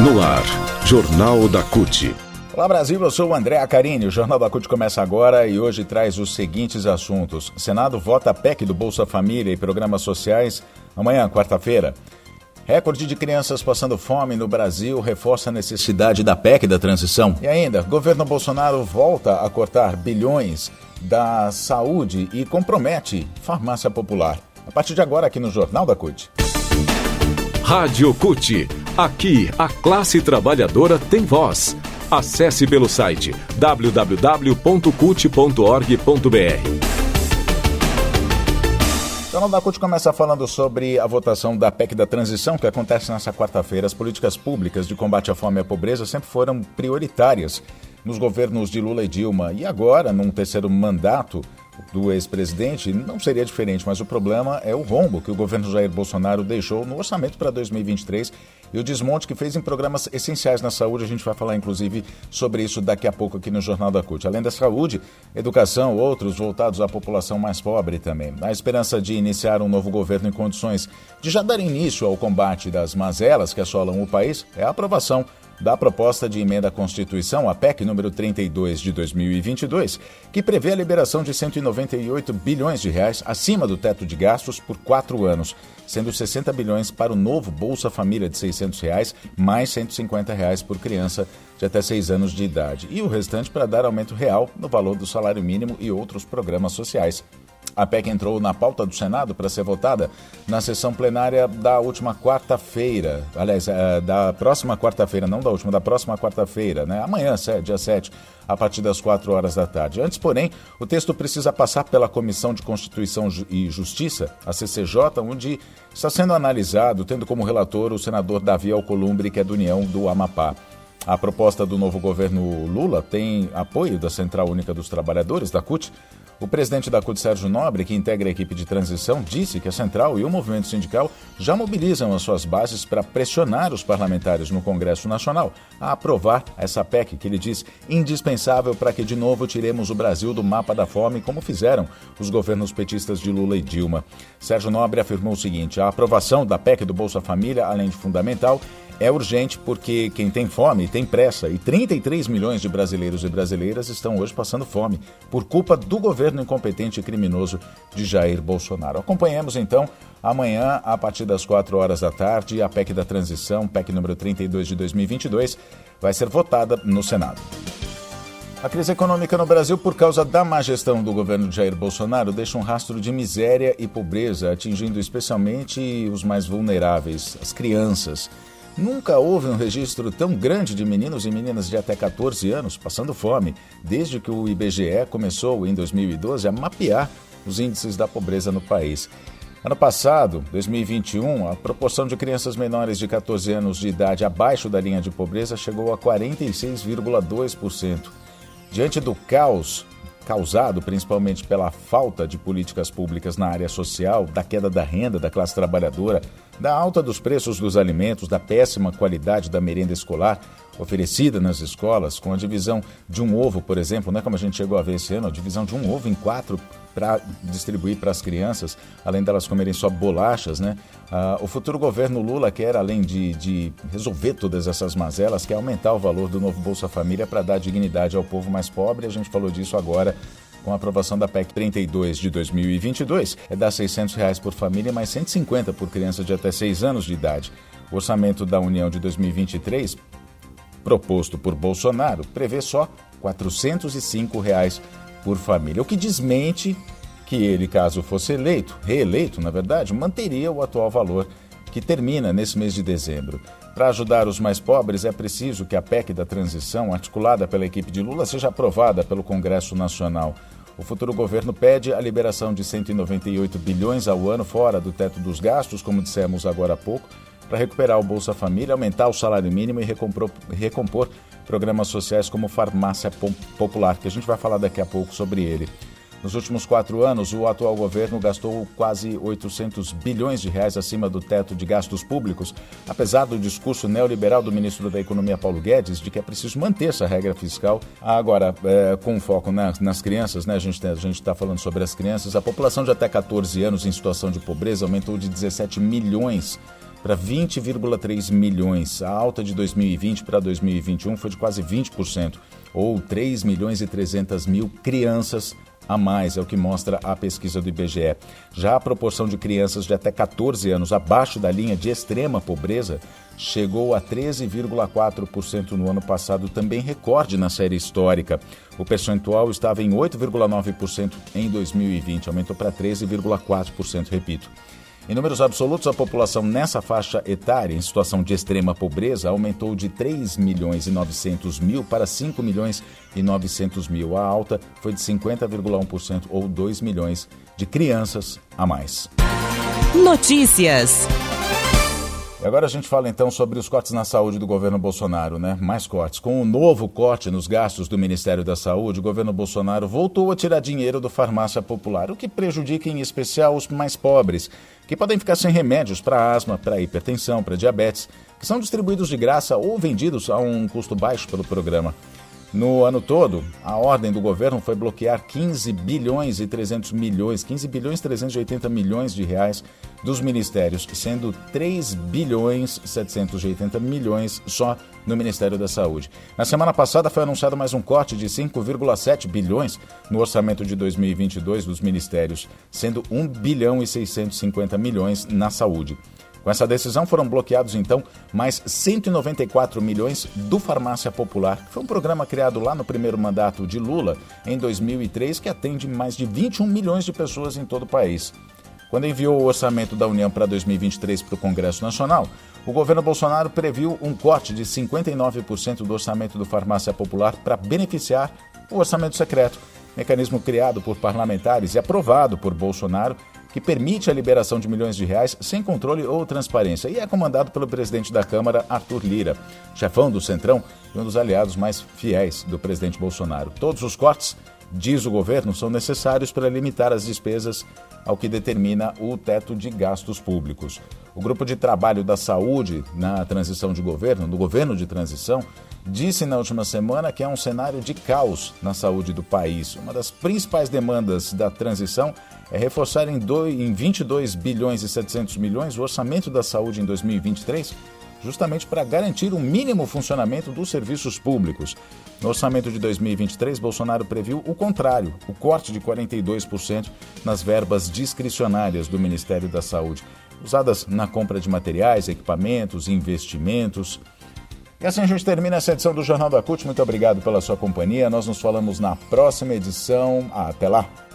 No ar, Jornal da CUT. Olá Brasil, eu sou o André Acarini. O Jornal da CUT começa agora e hoje traz os seguintes assuntos. Senado vota PEC do Bolsa Família e programas sociais amanhã, quarta-feira. Recorde de crianças passando fome no Brasil reforça a necessidade da PEC da transição. E ainda, governo Bolsonaro volta a cortar bilhões da saúde e compromete farmácia popular. A partir de agora, aqui no Jornal da CUT. Rádio CUT. Aqui, a classe trabalhadora tem voz. Acesse pelo site www.cut.org.br. O Jornal da CUT começa falando sobre a votação da PEC da transição, que acontece nesta quarta-feira. As políticas públicas de combate à fome e à pobreza sempre foram prioritárias nos governos de Lula e Dilma. E agora, num terceiro mandato, do ex-presidente não seria diferente, mas o problema é o rombo que o governo Jair Bolsonaro deixou no orçamento para 2023 e o desmonte que fez em programas essenciais na saúde. A gente vai falar, inclusive, sobre isso daqui a pouco aqui no Jornal da CUT. Além da saúde, educação, outros voltados à população mais pobre também. Na esperança de iniciar um novo governo em condições de já dar início ao combate das mazelas que assolam o país, é a aprovação da proposta de emenda à Constituição, a PEC número 32 de 2022, que prevê a liberação de 198 bilhões de reais acima do teto de gastos por quatro anos, sendo 60 bilhões para o novo Bolsa Família de 600 reais, mais 150 reais por criança de até seis anos de idade, e o restante para dar aumento real no valor do salário mínimo e outros programas sociais. A PEC entrou na pauta do Senado para ser votada na sessão plenária da última quarta-feira. Aliás, é, da próxima quarta-feira, não da última, da próxima quarta-feira, né? Amanhã, dia 7, a partir das 4 horas da tarde. Antes, porém, o texto precisa passar pela Comissão de Constituição e Justiça, a CCJ, onde está sendo analisado, tendo como relator o senador Davi Alcolumbre, que é do União do Amapá. A proposta do novo governo Lula tem apoio da Central Única dos Trabalhadores, da CUT, o presidente da CUT, Sérgio Nobre, que integra a equipe de transição, disse que a central e o movimento sindical já mobilizam as suas bases para pressionar os parlamentares no Congresso Nacional a aprovar essa PEC, que ele diz indispensável para que de novo tiremos o Brasil do mapa da fome, como fizeram os governos petistas de Lula e Dilma. Sérgio Nobre afirmou o seguinte: a aprovação da PEC do Bolsa Família, além de fundamental, é urgente porque quem tem fome tem pressa e 33 milhões de brasileiros e brasileiras estão hoje passando fome por culpa do governo incompetente e criminoso de Jair Bolsonaro. Acompanhemos então amanhã, a partir das 4 horas da tarde, a PEC da transição, PEC número 32 de 2022, vai ser votada no Senado. A crise econômica no Brasil, por causa da má gestão do governo de Jair Bolsonaro, deixa um rastro de miséria e pobreza, atingindo especialmente os mais vulneráveis, as crianças. Nunca houve um registro tão grande de meninos e meninas de até 14 anos passando fome, desde que o IBGE começou, em 2012, a mapear os índices da pobreza no país. Ano passado, 2021, a proporção de crianças menores de 14 anos de idade abaixo da linha de pobreza chegou a 46,2%. Diante do caos causado principalmente pela falta de políticas públicas na área social, da queda da renda da classe trabalhadora, da alta dos preços dos alimentos, da péssima qualidade da merenda escolar oferecida nas escolas, com a divisão de um ovo, por exemplo, né, como a gente chegou a ver esse ano, a divisão de um ovo em quatro para distribuir para as crianças, além delas comerem só bolachas, né? Ah, o futuro governo Lula quer, além de, de resolver todas essas mazelas, quer aumentar o valor do novo Bolsa Família para dar dignidade ao povo mais pobre. A gente falou disso agora com a aprovação da PEC 32 de 2022, é dar 600 reais por família, mais 150 por criança de até 6 anos de idade. O orçamento da União de 2023, proposto por Bolsonaro, prevê só 405 reais por família, o que desmente que ele, caso fosse eleito, reeleito, na verdade, manteria o atual valor que termina nesse mês de dezembro. Para ajudar os mais pobres, é preciso que a PEC da transição, articulada pela equipe de Lula, seja aprovada pelo Congresso Nacional. O futuro governo pede a liberação de 198 bilhões ao ano fora do teto dos gastos, como dissemos agora há pouco, para recuperar o Bolsa Família, aumentar o salário mínimo e recompor, recompor programas sociais como Farmácia Popular, que a gente vai falar daqui a pouco sobre ele. Nos últimos quatro anos, o atual governo gastou quase 800 bilhões de reais acima do teto de gastos públicos, apesar do discurso neoliberal do ministro da Economia Paulo Guedes de que é preciso manter essa regra fiscal. Agora, é, com foco nas, nas crianças, né? a gente a está falando sobre as crianças, a população de até 14 anos em situação de pobreza aumentou de 17 milhões para 20,3 milhões. A alta de 2020 para 2021 foi de quase 20%, ou 3 milhões e 300 mil crianças a mais, é o que mostra a pesquisa do IBGE. Já a proporção de crianças de até 14 anos abaixo da linha de extrema pobreza chegou a 13,4% no ano passado, também recorde na série histórica. O percentual estava em 8,9% em 2020, aumentou para 13,4%, repito. Em números absolutos, a população nessa faixa etária, em situação de extrema pobreza, aumentou de 3 milhões e 900 mil para 5 milhões e 900 mil. A alta foi de 50,1% ou 2 milhões de crianças a mais. Notícias. E agora a gente fala então sobre os cortes na saúde do governo Bolsonaro, né? Mais cortes. Com o novo corte nos gastos do Ministério da Saúde, o governo Bolsonaro voltou a tirar dinheiro do farmácia popular, o que prejudica em especial os mais pobres, que podem ficar sem remédios para asma, para hipertensão, para diabetes, que são distribuídos de graça ou vendidos a um custo baixo pelo programa. No ano todo, a ordem do governo foi bloquear 15 bilhões e 300 milhões, 15 bilhões e 380 milhões de reais dos ministérios, sendo 3 bilhões e 780 milhões só no Ministério da Saúde. Na semana passada foi anunciado mais um corte de 5,7 bilhões no orçamento de 2022 dos ministérios, sendo 1 bilhão e 650 milhões na saúde. Com essa decisão foram bloqueados então mais 194 milhões do Farmácia Popular, que foi um programa criado lá no primeiro mandato de Lula em 2003 que atende mais de 21 milhões de pessoas em todo o país. Quando enviou o orçamento da União para 2023 para o Congresso Nacional, o governo Bolsonaro previu um corte de 59% do orçamento do Farmácia Popular para beneficiar o orçamento secreto, mecanismo criado por parlamentares e aprovado por Bolsonaro que permite a liberação de milhões de reais sem controle ou transparência e é comandado pelo presidente da Câmara, Arthur Lira, chefão do Centrão e um dos aliados mais fiéis do presidente Bolsonaro. Todos os cortes, diz o governo, são necessários para limitar as despesas ao que determina o teto de gastos públicos. O grupo de trabalho da saúde na transição de governo, no governo de transição, disse na última semana que é um cenário de caos na saúde do país. Uma das principais demandas da transição é reforçar em, dois, em 22 bilhões e 700 milhões o orçamento da saúde em 2023, justamente para garantir o mínimo funcionamento dos serviços públicos. No orçamento de 2023, Bolsonaro previu o contrário, o corte de 42% nas verbas discricionárias do Ministério da Saúde, usadas na compra de materiais, equipamentos, investimentos. E assim a gente termina essa edição do Jornal da CUT. Muito obrigado pela sua companhia. Nós nos falamos na próxima edição. Até lá!